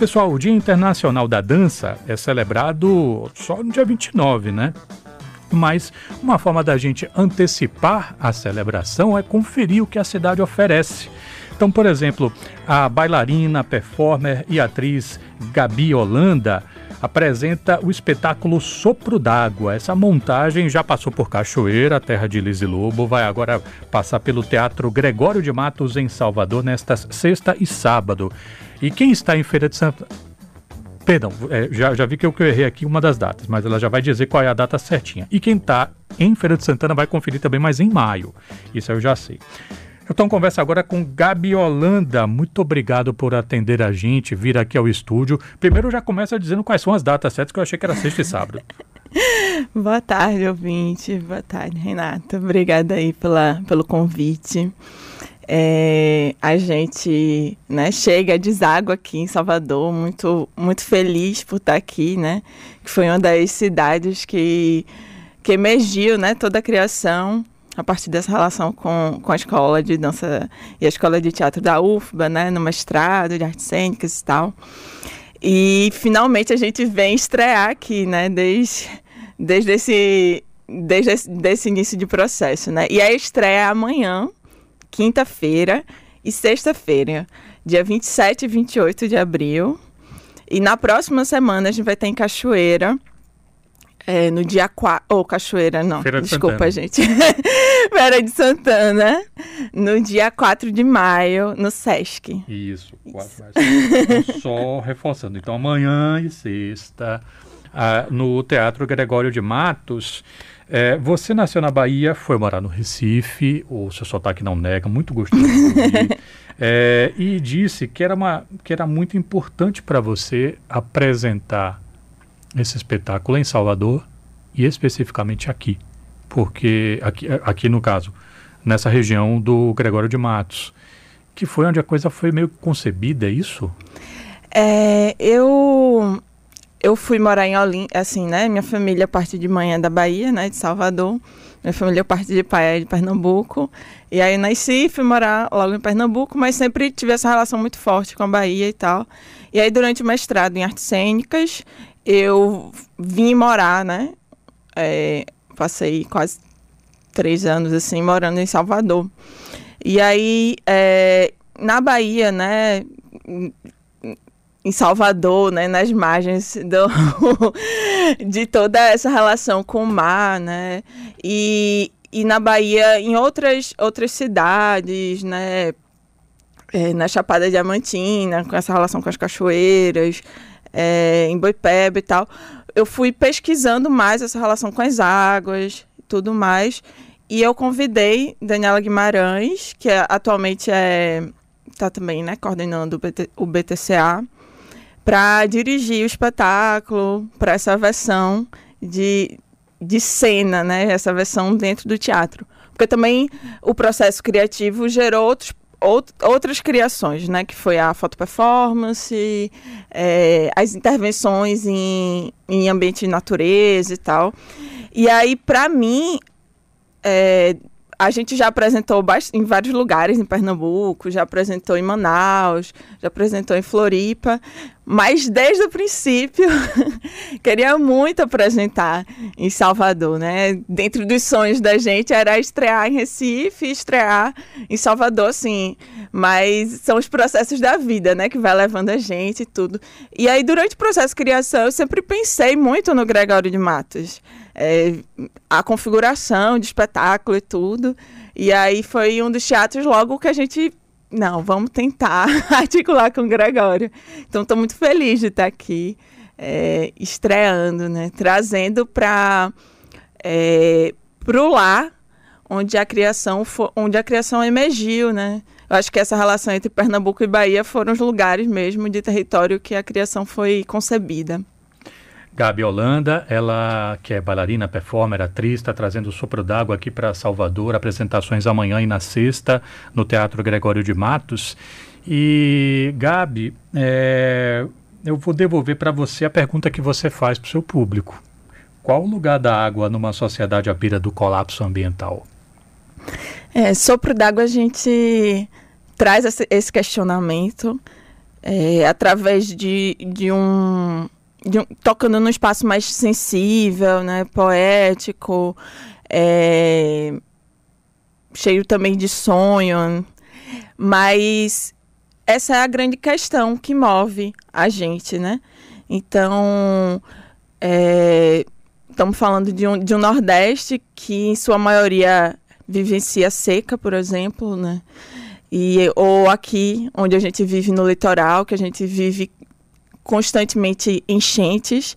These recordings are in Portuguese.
Pessoal, o Dia Internacional da Dança é celebrado só no dia 29, né? Mas uma forma da gente antecipar a celebração é conferir o que a cidade oferece. Então, por exemplo, a bailarina, performer e atriz Gabi Holanda apresenta o espetáculo Sopro d'Água. Essa montagem já passou por Cachoeira, terra de Liz Lobo, vai agora passar pelo Teatro Gregório de Matos em Salvador nestas sexta e sábado. E quem está em Feira de Santa Perdão, é, já, já vi que eu, que eu errei aqui uma das datas, mas ela já vai dizer qual é a data certinha. E quem está em Feira de Santana vai conferir também, mas em maio. Isso eu já sei. Então conversa agora com Gabi Holanda. Muito obrigado por atender a gente, vir aqui ao estúdio. Primeiro já começa dizendo quais são as datas certas, que eu achei que era sexta e sábado. Boa tarde, ouvinte. Boa tarde, Renata. Obrigada aí pela, pelo convite. É, a gente né, chega, deságua aqui em Salvador, muito, muito feliz por estar aqui, né? Que foi uma das cidades que, que emergiu né, toda a criação a partir dessa relação com, com a escola de dança e a escola de teatro da UFBA, né, no mestrado de artes cênicas e tal. E finalmente a gente vem estrear aqui, né, desde, desde esse desde esse desse início de processo, né? E a estreia é amanhã, quinta-feira e sexta-feira, dia 27 e 28 de abril. E na próxima semana a gente vai ter em Cachoeira, é, no dia 4. Ou oh, Cachoeira, não. Feira de Desculpa, Santana. gente. Feira de Santana. No dia 4 de maio, no Sesc. Isso, 4 de maio. Então, só reforçando. Então, amanhã e sexta, ah, no Teatro Gregório de Matos. É, você nasceu na Bahia, foi morar no Recife, o seu sotaque não nega, muito gostoso. É, e disse que era, uma, que era muito importante para você apresentar esse espetáculo em Salvador e especificamente aqui, porque aqui, aqui no caso, nessa região do Gregório de Matos, que foi onde a coisa foi meio concebida, é isso? É, eu eu fui morar em Olinda, assim, né? Minha família parte de manhã é da Bahia, né? De Salvador. Minha família parte de pai é de Pernambuco. E aí nasci, fui morar logo em Pernambuco, mas sempre tive essa relação muito forte com a Bahia e tal. E aí durante o mestrado em artes cênicas, eu vim morar, né? É, passei quase três anos, assim, morando em Salvador. E aí, é, na Bahia, né? Em Salvador, né, nas margens do, de toda essa relação com o mar, né, e, e na Bahia, em outras, outras cidades, né, é, na Chapada Diamantina, com essa relação com as cachoeiras, é, em Boipeba e tal, eu fui pesquisando mais essa relação com as águas e tudo mais. E eu convidei Daniela Guimarães, que é, atualmente é está também né, coordenando o, BT, o BTCA, para dirigir o espetáculo, para essa versão de, de cena, né, essa versão dentro do teatro. Porque também o processo criativo gerou outros outras criações, né? Que foi a foto performance, é, as intervenções em, em ambiente de natureza e tal. E aí, para mim, é, a gente já apresentou em vários lugares em Pernambuco, já apresentou em Manaus, já apresentou em Floripa, mas desde o princípio queria muito apresentar em Salvador, né? Dentro dos sonhos da gente era estrear em Recife, estrear em Salvador, sim. Mas são os processos da vida, né, que vai levando a gente e tudo. E aí durante o processo de criação eu sempre pensei muito no Gregório de Matos é, a configuração de espetáculo e tudo. E aí foi um dos teatros logo que a gente. Não, vamos tentar articular com o Gregório. Então, estou muito feliz de estar aqui, é, estreando, né? Trazendo para é, o lar onde a criação onde a criação emergiu, né? Eu acho que essa relação entre Pernambuco e Bahia foram os lugares mesmo de território que a criação foi concebida. Gabi Holanda, ela que é bailarina, performer, atriz, está trazendo o sopro d'água aqui para Salvador, apresentações amanhã e na sexta no Teatro Gregório de Matos. E, Gabi, é, eu vou devolver para você a pergunta que você faz para o seu público. Qual o lugar da água numa sociedade à beira do colapso ambiental? É, sopro d'água a gente traz esse questionamento é, através de, de um, de tocando num espaço mais sensível, né, poético, é, cheio também de sonho, mas essa é a grande questão que move a gente, né? Então, é, estamos falando de um, de um Nordeste que, em sua maioria, vivencia seca, por exemplo, né? E, ou aqui, onde a gente vive no litoral, que a gente vive constantemente enchentes,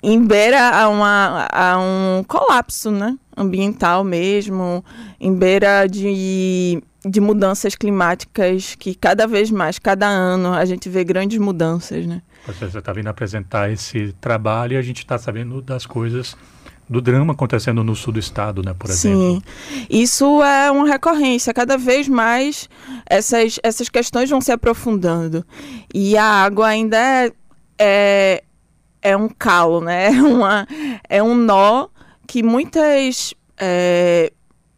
em beira a, uma, a um colapso né? ambiental mesmo, em beira de, de mudanças climáticas que cada vez mais, cada ano, a gente vê grandes mudanças. Né? Você está vindo apresentar esse trabalho e a gente está sabendo das coisas do drama acontecendo no sul do estado, né, por exemplo. Sim, isso é uma recorrência. Cada vez mais essas, essas questões vão se aprofundando. E a água ainda é, é, é um calo, né? É, uma, é um nó que muitas é,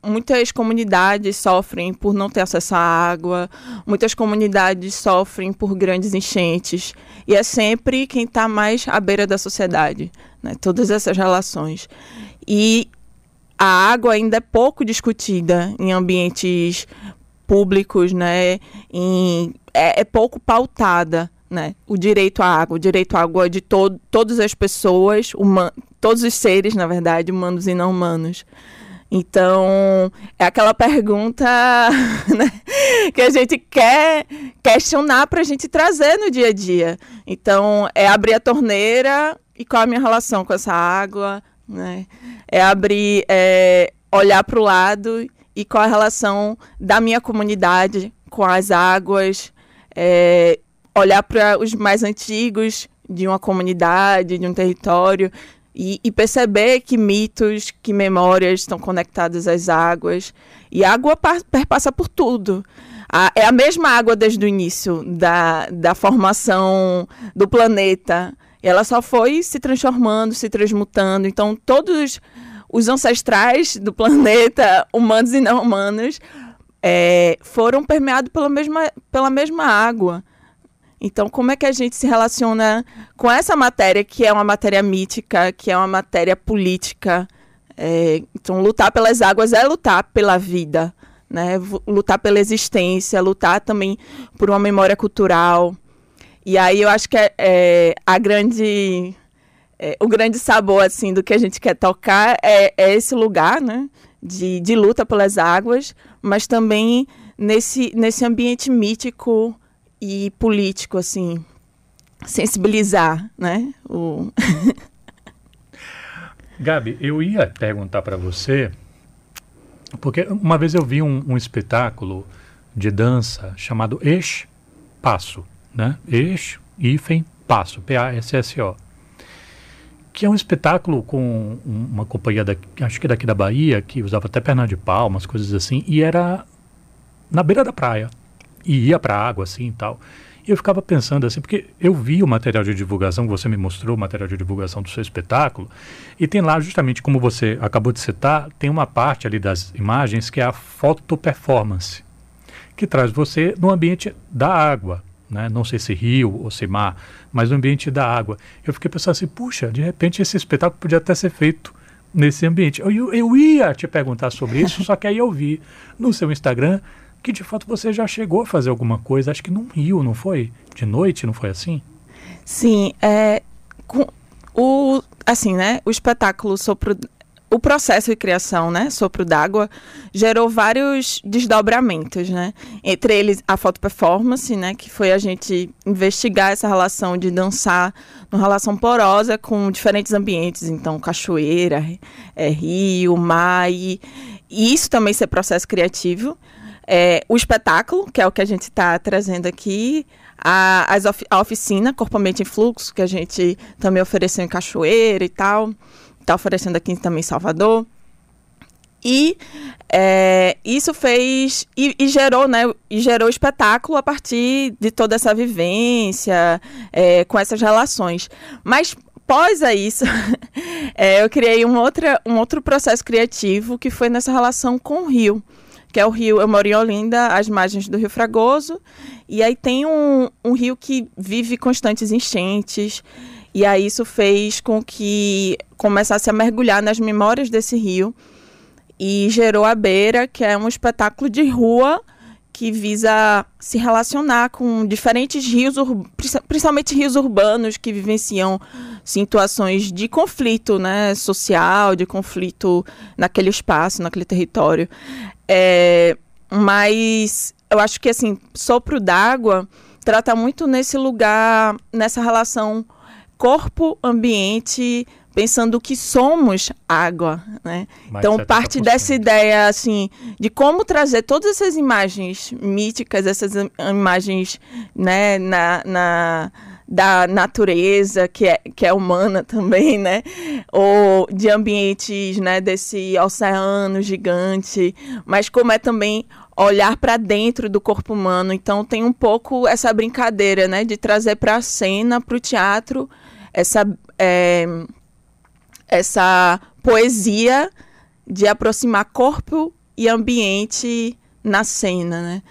muitas comunidades sofrem por não ter acesso à água, muitas comunidades sofrem por grandes enchentes. E é sempre quem está mais à beira da sociedade, né? todas essas relações. E a água ainda é pouco discutida em ambientes públicos, né? Em, é, é pouco pautada. Né? O direito à água, o direito à água de to todas as pessoas, todos os seres, na verdade, humanos e não humanos. Então, é aquela pergunta né, que a gente quer questionar para a gente trazer no dia a dia. Então, é abrir a torneira e qual a minha relação com essa água, né? É abrir, é, olhar para o lado e qual a relação da minha comunidade com as águas, é, olhar para os mais antigos de uma comunidade, de um território e, e, perceber que mitos, que memórias estão conectadas às águas. E a água perpassa por tudo. A, é a mesma água desde o início da, da formação do planeta. Ela só foi se transformando, se transmutando. Então, todos os ancestrais do planeta, humanos e não humanos, é, foram permeados pela mesma, pela mesma água. Então, como é que a gente se relaciona com essa matéria, que é uma matéria mítica, que é uma matéria política? É, então, lutar pelas águas é lutar pela vida, né? lutar pela existência, lutar também por uma memória cultural. E aí eu acho que é, é a grande, é, o grande sabor assim do que a gente quer tocar é, é esse lugar, né? De, de luta pelas águas, mas também nesse, nesse ambiente mítico e político, assim, sensibilizar, né? O... Gabi, eu ia perguntar para você, porque uma vez eu vi um, um espetáculo de dança chamado Eixo Passo, né? Eixo, hífen, Passo, P-A-S-S-O. Que é um espetáculo com uma companhia, daqui, acho que daqui da Bahia, que usava até perna de pau, umas coisas assim, e era na beira da praia e ia para a água assim e tal. E eu ficava pensando assim, porque eu vi o material de divulgação, você me mostrou o material de divulgação do seu espetáculo, e tem lá justamente como você acabou de citar, tem uma parte ali das imagens que é a foto performance, que traz você no ambiente da água, né? não sei se rio ou se mar, mas no ambiente da água. Eu fiquei pensando assim, puxa, de repente esse espetáculo podia até ser feito nesse ambiente. Eu, eu, ia te perguntar sobre isso, só que aí eu vi no seu Instagram que de fato você já chegou a fazer alguma coisa, acho que num rio, não foi? De noite, não foi assim? Sim, é, com, o, assim, né, o espetáculo Sopro, o processo de criação, né, Sopro d'Água, gerou vários desdobramentos, né, entre eles a foto performance, né, que foi a gente investigar essa relação de dançar numa relação porosa com diferentes ambientes, então cachoeira, é, rio, mar, e, e isso também ser processo criativo, é, o espetáculo, que é o que a gente está trazendo aqui, a, of, a oficina Corpo Mente em Fluxo, que a gente também ofereceu em Cachoeira e tal, está oferecendo aqui também em Salvador. E é, isso fez e, e, gerou, né? E gerou espetáculo a partir de toda essa vivência, é, com essas relações. Mas pós a isso, é, eu criei um, outra, um outro processo criativo que foi nessa relação com o Rio que é o rio, eu moro em Olinda, às margens do Rio Fragoso, e aí tem um, um rio que vive constantes enchentes, e aí isso fez com que começasse a mergulhar nas memórias desse rio, e gerou a Beira, que é um espetáculo de rua que visa se relacionar com diferentes rios, principalmente rios urbanos que vivenciam situações de conflito né, social, de conflito naquele espaço, naquele território. É, mas eu acho que assim, sopro d'água trata muito nesse lugar, nessa relação corpo-ambiente, pensando que somos água, né? então parte dessa ideia assim de como trazer todas essas imagens míticas, essas imagens, né, na, na da natureza que é, que é humana também, né? Ou de ambientes, né? Desse oceano gigante, mas como é também olhar para dentro do corpo humano. Então tem um pouco essa brincadeira, né? De trazer para a cena, para o teatro, essa é, essa poesia de aproximar corpo e ambiente na cena, né?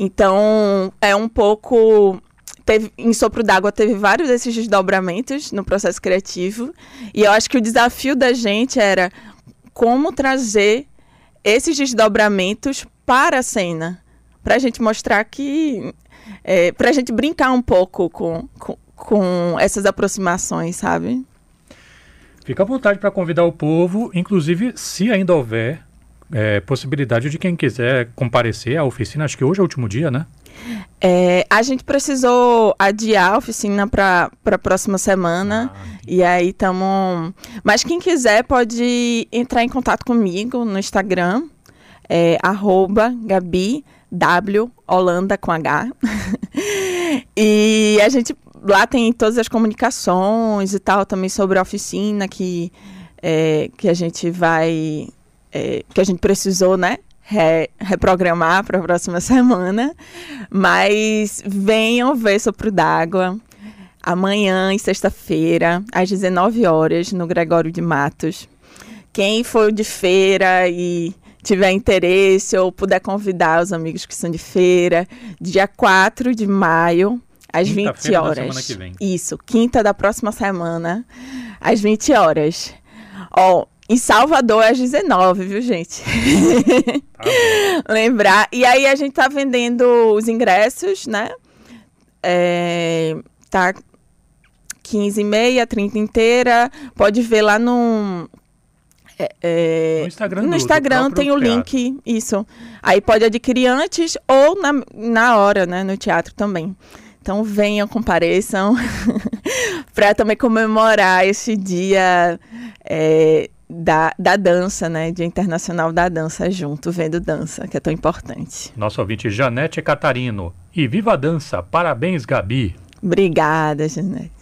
Então, é um pouco teve, em Sopro d'Água teve vários desses desdobramentos no processo criativo. E eu acho que o desafio da gente era como trazer esses desdobramentos para a cena. Para a gente mostrar que. É, para a gente brincar um pouco com, com, com essas aproximações, sabe? Fica à vontade para convidar o povo, inclusive se ainda houver é, possibilidade de quem quiser comparecer à oficina. Acho que hoje é o último dia, né? É, a gente precisou adiar a oficina para a próxima semana. Ah, e aí estamos. Mas quem quiser pode entrar em contato comigo no Instagram, é, Gabi W Holanda com H. e a gente lá tem todas as comunicações e tal, também sobre a oficina que, é, que a gente vai. É, que a gente precisou, né? Re, reprogramar para a próxima semana. Mas venham ver Sopro d'Água amanhã, em sexta-feira, às 19 horas, no Gregório de Matos. Quem for de feira e tiver interesse ou puder convidar os amigos que são de feira, dia 4 de maio, às 20 horas. Isso, quinta da próxima semana, às 20 horas. Ó, em Salvador é às 19, viu, gente? Tá Lembrar. E aí a gente tá vendendo os ingressos, né? É, tá 15 e meia, 30 inteira. Pode ver lá no. É, é, no Instagram, no Instagram tem o teatro. link, isso. Aí pode adquirir antes ou na, na hora, né? No teatro também. Então venham, compareçam, para também comemorar esse dia é, da, da dança, né? Dia Internacional da Dança junto, vendo dança, que é tão importante. Nosso ouvinte Janete Catarino. E viva a dança! Parabéns, Gabi! Obrigada, Janete.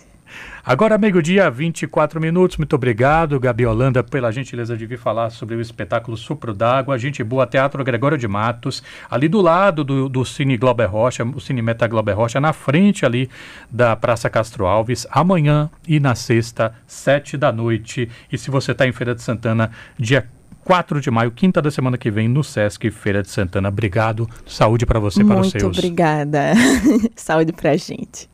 Agora, meio-dia, 24 minutos. Muito obrigado, Gabi Holanda, pela gentileza de vir falar sobre o espetáculo Supro d'Água. Gente boa, Teatro Gregório de Matos, ali do lado do, do Cine Glober Rocha, o Cine Meta Glober Rocha, na frente ali da Praça Castro Alves, amanhã e na sexta, sete da noite. E se você está em Feira de Santana, dia 4 de maio, quinta da semana que vem, no Sesc Feira de Santana. Obrigado. Saúde para você e para os seus. Muito obrigada. Saúde para a gente.